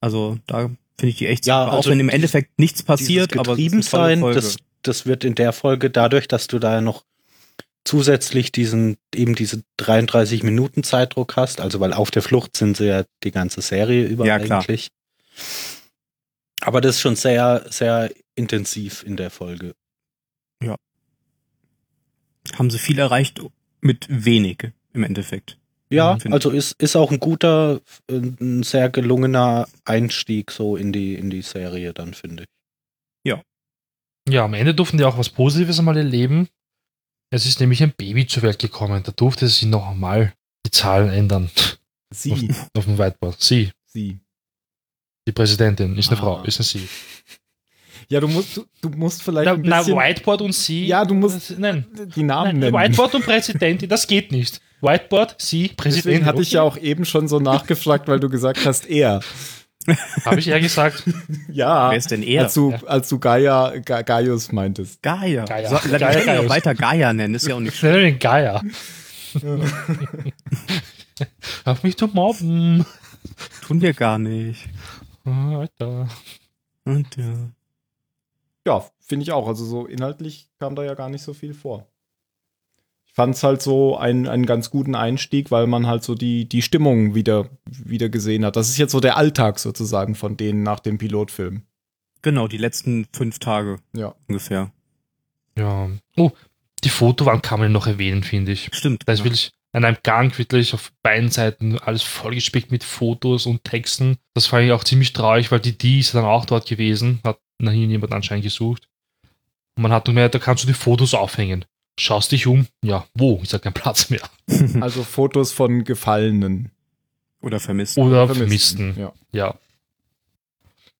Also da finde ich die echt Ja, super. auch also wenn im Endeffekt nichts passiert, aber es Getriebensein, das, das wird in der Folge dadurch, dass du da ja noch zusätzlich diesen, eben diese 33 Minuten Zeitdruck hast, also weil auf der Flucht sind sie ja die ganze Serie über Ja, klar. Aber das ist schon sehr, sehr intensiv in der Folge. Haben sie viel erreicht mit wenig im Endeffekt. Ja, Mhm, also ist, ist auch ein guter, ein sehr gelungener Einstieg so in die, in die Serie dann, finde ich. Ja, am Ende durften die auch was Positives einmal erleben. Es ist nämlich ein Baby zur Welt gekommen. Da durfte sie noch einmal die Zahlen ändern. Sie. Auf dem Whiteboard. Sie, Sie. Die Präsidentin, ist eine Ah. Frau, ist eine Sie. Ja, du musst, du, du musst vielleicht Na, ein na, bisschen Whiteboard und Sie. Ja, du musst- Nein, die Namen nein nennen. Whiteboard und Präsidentin, das geht nicht. Whiteboard, Sie, Präsidentin. Deswegen hatte ich ja auch eben schon so nachgefragt, weil du gesagt hast, er. Habe ich eher gesagt. Ja, Wer ist denn er? als du, als du Gaia, Ga- Gaius meintest. Gaia. Gaia. So, dann Gaia, auch weiter Gaia nennen, ist ja auch nicht den Geier. Auf mich zu mobben. Tun wir gar nicht. Ah, Alter. Und ja. Ja, finde ich auch. Also so inhaltlich kam da ja gar nicht so viel vor. Ich fand es halt so einen, einen ganz guten Einstieg, weil man halt so die, die Stimmung wieder, wieder gesehen hat. Das ist jetzt so der Alltag sozusagen von denen nach dem Pilotfilm. Genau, die letzten fünf Tage Ja. ungefähr. Ja. Oh, die Fotowand kann man noch erwähnen, finde ich. Stimmt. Da ist genau. wirklich an einem Gang wirklich auf beiden Seiten alles vollgespickt mit Fotos und Texten. Das fand ich auch ziemlich traurig, weil die die ist dann auch dort gewesen, hat nach ihnen jemand anscheinend gesucht. Und man hat nur mehr, da kannst du die Fotos aufhängen. Schaust dich um, ja, wo? Ist ja kein Platz mehr. Also Fotos von Gefallenen. Oder vermisst. Oder Vermissten, Vermissten. Ja. Ja.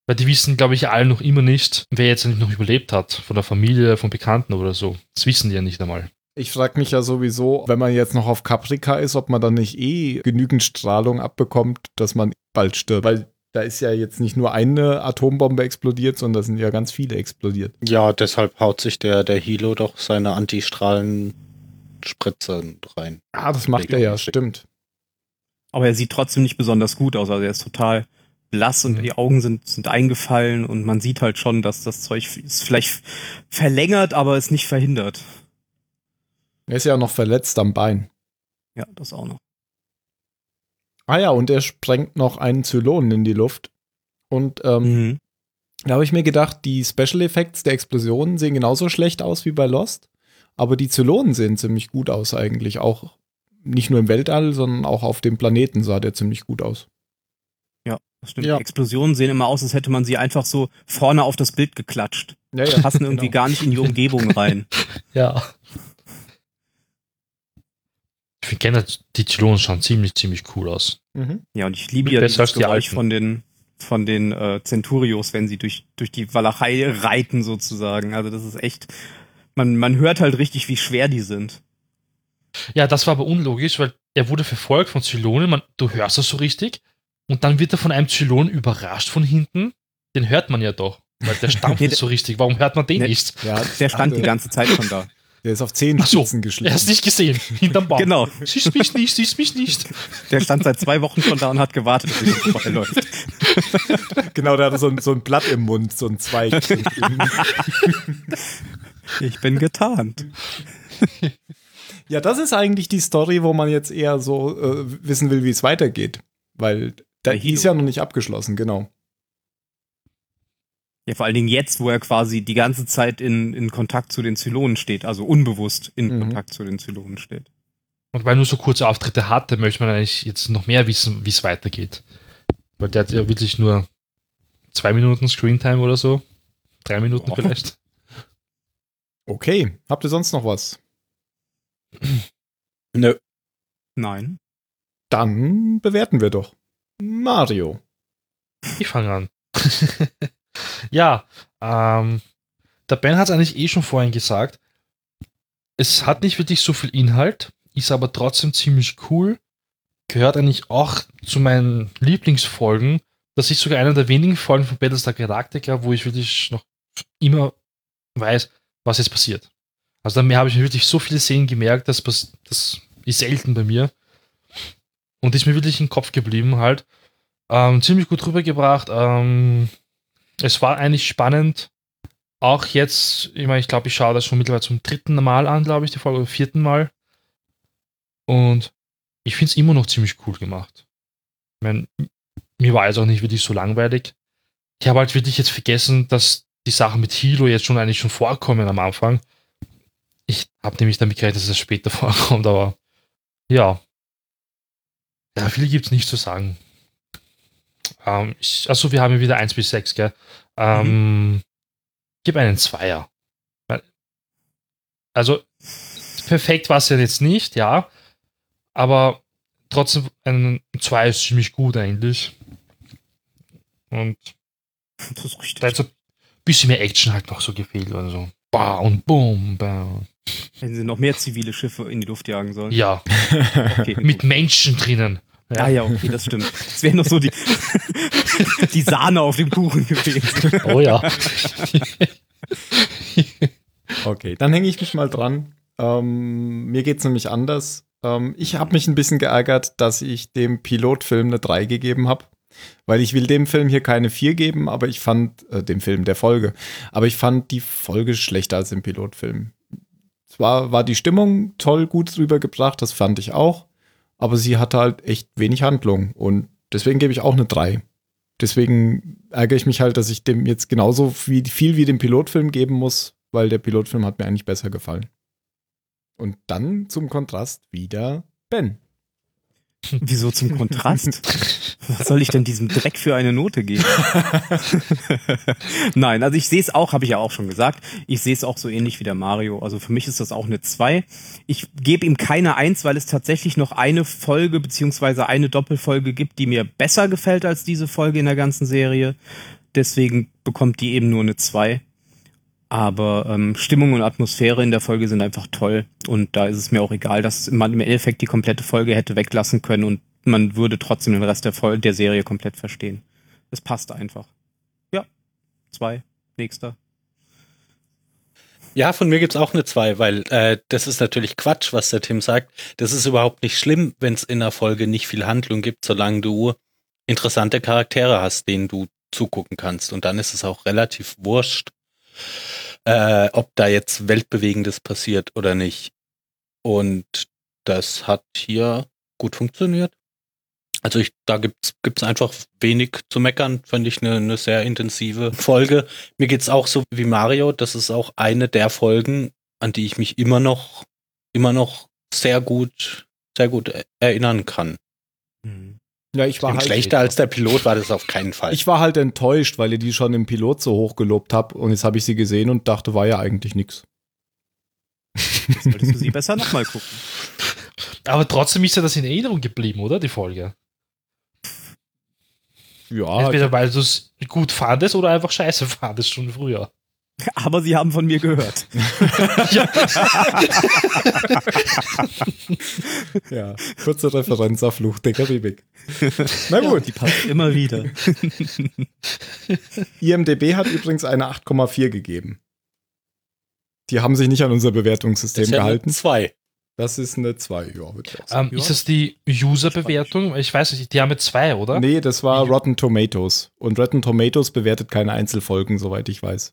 Weil die wissen, glaube ich, alle noch immer nicht, wer jetzt eigentlich noch überlebt hat. Von der Familie, von Bekannten oder so. Das wissen die ja nicht einmal. Ich frage mich ja sowieso, wenn man jetzt noch auf Caprica ist, ob man dann nicht eh genügend Strahlung abbekommt, dass man bald stirbt. Weil da ist ja jetzt nicht nur eine Atombombe explodiert, sondern da sind ja ganz viele explodiert. Ja, deshalb haut sich der, der Hilo doch seine Antistrahlenspritze rein. Ah, das macht er ja, stimmt. Aber er sieht trotzdem nicht besonders gut aus. Also er ist total blass und Mhm. die Augen sind, sind eingefallen und man sieht halt schon, dass das Zeug ist vielleicht verlängert, aber es nicht verhindert. Er ist ja noch verletzt am Bein. Ja, das auch noch. Ah ja, und er sprengt noch einen Zylonen in die Luft. Und ähm, Mhm. da habe ich mir gedacht, die Special Effects der Explosionen sehen genauso schlecht aus wie bei Lost. Aber die Zylonen sehen ziemlich gut aus eigentlich. Auch nicht nur im Weltall, sondern auch auf dem Planeten sah der ziemlich gut aus. Ja, das stimmt. Ja. Die Explosionen sehen immer aus, als hätte man sie einfach so vorne auf das Bild geklatscht. Ja, ja. Passen irgendwie Genau. gar nicht in die Umgebung rein. Ja. Ich finde generell, die Zylonen schauen ziemlich, ziemlich cool aus. Mhm. Ja, und ich liebe ja die Geräusch alten. von den von den äh, Centurios, wenn sie durch durch die Walachei reiten sozusagen. Also das ist echt man man hört halt richtig, wie schwer die sind. Ja, das war aber unlogisch, weil er wurde verfolgt von Zylonen, man, du hörst das so richtig, und dann wird er von einem Zylon überrascht von hinten. Den hört man ja doch, weil der stampft Nee, nicht so richtig. Warum hört man den Nee. nicht? Ja, Der stand die der, ganze Zeit schon da. Der ist auf zehn Ach so, Spitzen Er geschlichen. hast nicht gesehen, hinterm Baum. Genau. Siehst mich nicht, siehst mich nicht. Der stand seit zwei Wochen schon da und hat gewartet, bis er vorbeiläuft. Genau, der hatte so ein, so ein Blatt im Mund, so ein Zweig. Ich bin getarnt. ja, das ist eigentlich die Story, wo man jetzt eher so äh, wissen will, wie es weitergeht. Weil da, ist ja noch nicht abgeschlossen, genau. Ja, vor allen Dingen jetzt, wo er quasi die ganze Zeit in, in Kontakt zu den Zylonen steht, also unbewusst in Mhm. Kontakt zu den Zylonen steht. Und weil er nur so kurze Auftritte hatte, möchte man eigentlich jetzt noch mehr wissen, wie es weitergeht. Weil der hat ja wirklich nur zwei Minuten Screentime oder so. Drei Minuten Oh. vielleicht. Okay, habt ihr sonst noch was? Nö. Nein. Dann bewerten wir doch. Mario. Ich fange an. ja, ähm, der Ben hat es eigentlich eh schon vorhin gesagt. Es hat nicht wirklich so viel Inhalt, ist aber trotzdem ziemlich cool. Gehört eigentlich auch zu meinen Lieblingsfolgen. Das ist sogar einer der wenigen Folgen von Battlestar Galactica, wo ich wirklich noch immer weiß, was jetzt passiert. Also da habe ich mir wirklich so viele Szenen gemerkt, das, das ist selten bei mir. Und ist mir wirklich im Kopf geblieben halt. Ähm, ziemlich gut rübergebracht. Ähm, es war eigentlich spannend. Auch jetzt, ich meine, ich glaube, ich schaue das schon mittlerweile zum dritten Mal an, glaube ich, die Folge, oder vierten Mal. Und ich finde es immer noch ziemlich cool gemacht. Ich meine, mir war jetzt auch nicht wirklich so langweilig. Ich habe halt wirklich jetzt vergessen, dass die Sachen mit Hilo jetzt schon eigentlich schon vorkommen am Anfang. Ich habe nämlich damit gerechnet, dass es später vorkommt, aber ja. Ja, viel gibt es nicht zu sagen. Ähm, ich, achso, wir haben hier wieder 1 bis 6, gell? Ähm, Gib einen Zweier. Also, perfekt war es ja jetzt nicht, ja. Aber trotzdem, ein 2 ist ziemlich gut eigentlich. Und Das ist richtig. da hat so ein bisschen mehr Action halt noch so gefehlt oder so. Bah und boom. Hätten sie noch mehr zivile Schiffe in die Luft jagen sollen. Ja, Okay, mit Menschen drinnen. Ah ja, okay, das stimmt. Das wäre noch so die, die Sahne auf dem Kuchen gewesen. Oh ja. Okay, dann hänge ich mich mal dran. Ähm, mir geht's nämlich anders. Ähm, ich habe mich ein bisschen geärgert, dass ich dem Pilotfilm eine 3 gegeben habe. Weil ich will dem Film hier keine 4 geben, aber ich fand, äh, dem Film der Folge, aber ich fand die Folge schlechter als im Pilotfilm. Zwar war die Stimmung toll gut rübergebracht, das fand ich auch, aber sie hatte halt echt wenig Handlung und deswegen gebe ich auch eine 3. Deswegen ärgere ich mich halt, dass ich dem jetzt genauso viel, viel wie dem Pilotfilm geben muss, weil der Pilotfilm hat mir eigentlich besser gefallen. Und dann zum Kontrast wieder Ben. Wieso zum Kontrast? Was soll ich denn diesem Dreck für eine Note geben? Nein, also ich sehe es auch, habe ich ja auch schon gesagt. Ich sehe es auch so ähnlich wie der Mario. Also für mich ist das auch eine 2. Ich gebe ihm keine 1, weil es tatsächlich noch eine Folge beziehungsweise eine Doppelfolge gibt, die mir besser gefällt als diese Folge in der ganzen Serie. Deswegen bekommt die eben nur eine 2. Aber ähm, Stimmung und Atmosphäre in der Folge sind einfach toll. Und da ist es mir auch egal, dass man im Endeffekt die komplette Folge hätte weglassen können und man würde trotzdem den Rest der, Folge, der Serie komplett verstehen. Es passt einfach. Ja. Zwei. Nächster. Ja, von mir gibt's auch eine 2, weil äh, das ist natürlich Quatsch, was der Tim sagt. Das ist überhaupt nicht schlimm, wenn es in der Folge nicht viel Handlung gibt, solange du interessante Charaktere hast, denen du zugucken kannst. Und dann ist es auch relativ wurscht, äh, ob da jetzt Weltbewegendes passiert oder nicht. Und das hat hier gut funktioniert. Also ich, da gibt's gibt's einfach wenig zu meckern, fand ich eine ne sehr intensive Folge. Mir geht's auch so wie Mario, das ist auch eine der Folgen, an die ich mich immer noch, immer noch sehr gut, sehr gut erinnern kann. Hm. Ja, ich war halt, schlechter als der Pilot war das auf keinen Fall. ich war halt enttäuscht, weil ihr die schon im Pilot so hoch gelobt habt und jetzt habe ich sie gesehen und dachte, war ja eigentlich nix. Jetzt solltest du sie besser nochmal gucken. Aber trotzdem ist ja das in Erinnerung geblieben, oder? Die Folge. Ja, Entweder weil du es gut fandest oder einfach scheiße fandest schon früher. Aber sie haben von mir gehört. ja. Kurze Referenz auf Fluch der Karibik. Na Ja, gut. die passt immer wieder. IMDB hat übrigens eine 8,4 gegeben. Die haben sich nicht an unser Bewertungssystem das ist ja eine gehalten. zwei. Das ist eine 2, ja, würde ich auch sagen. Ähm, Ja. Ist das die User-Bewertung? Ich weiß nicht, die haben zwei, oder? Nee, das war Rotten Tomatoes. Und Rotten Tomatoes bewertet keine Einzelfolgen, soweit ich weiß.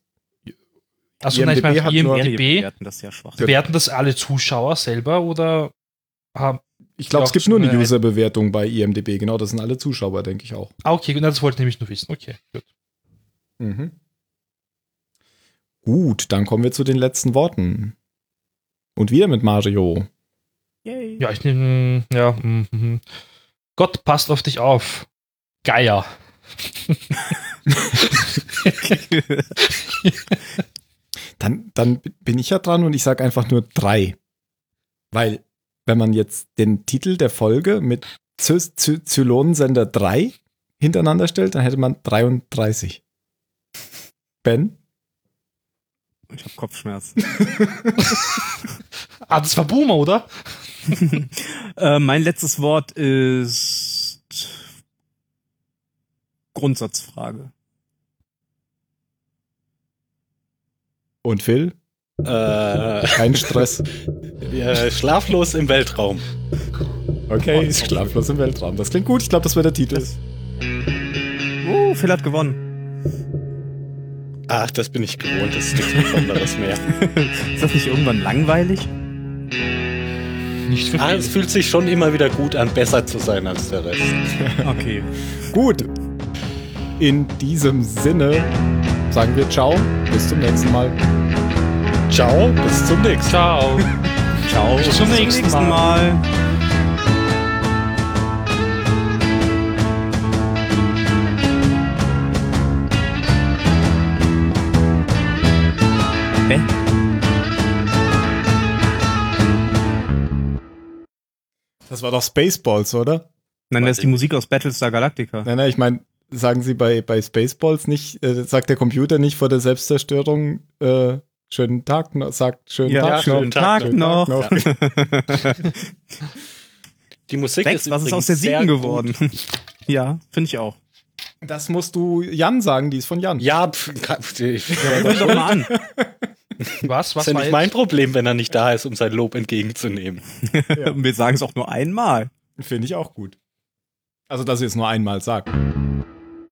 Also nein, ich IMDb meine, hat nur- IMDb bewerten das ja schwach. bewerten das alle Zuschauer selber oder haben. Ich glaube, es gibt nur eine User-Bewertung bei IMDB. Genau, das sind alle Zuschauer, denke ich auch. Ah, okay, gut, das wollte ich nämlich nur wissen. Okay, gut. Mhm. Gut, dann kommen wir zu den letzten Worten. Und wieder mit Mario. Yay. Ja, ich nehme. Ja, mhm, mhm. Gott passt auf dich auf. Geier. Dann, dann bin ich ja dran und ich sage einfach nur drei. Weil, wenn man jetzt den Titel der Folge mit Zy- Zy- Zylonensender 3 hintereinander stellt, dann hätte man 33. Ben? Ich habe Kopfschmerzen. Ah, das war Boomer, oder? äh, mein letztes Wort ist Grundsatzfrage. Und Phil? Äh, Kein Stress. äh, schlaflos im Weltraum. Okay, ist schlaflos im Weltraum. Das klingt gut. Ich glaube, das wäre der Titel. Uh, Phil hat gewonnen. Ach, das bin ich gewohnt, das ist nichts Besonderes mehr. Ist das nicht irgendwann langweilig? Nicht für Ah, viel. es fühlt sich schon immer wieder gut an, besser zu sein als der Rest. Okay. Gut. In diesem Sinne sagen wir Ciao. Bis zum nächsten Mal. Ciao, bis zum nächsten Mal. Ciao. Ciao. Bis zum nächsten Mal. Hä? Das war doch Spaceballs, oder? Nein, das ist die Musik aus Battlestar Galactica. Nein, nein, ich meine, sagen Sie bei, bei Spaceballs nicht, äh, sagt der Computer nicht vor der Selbstzerstörung, äh, schönen Tag noch, sagt schönen Ja, Tag schönen noch. Tag schönen noch. Die Musik Sechs, ist was ist aus der sieben geworden? ja, finde ich auch. Das musst du Jan sagen, die ist von Jan. Ja, pf, ich, Hör doch mal an. Was? ist Was ja war nicht mein? Problem, wenn er nicht da ist, um sein Lob entgegenzunehmen. Wir sagen es auch nur einmal. Finde ich auch gut. Also, dass ihr es nur einmal sagt.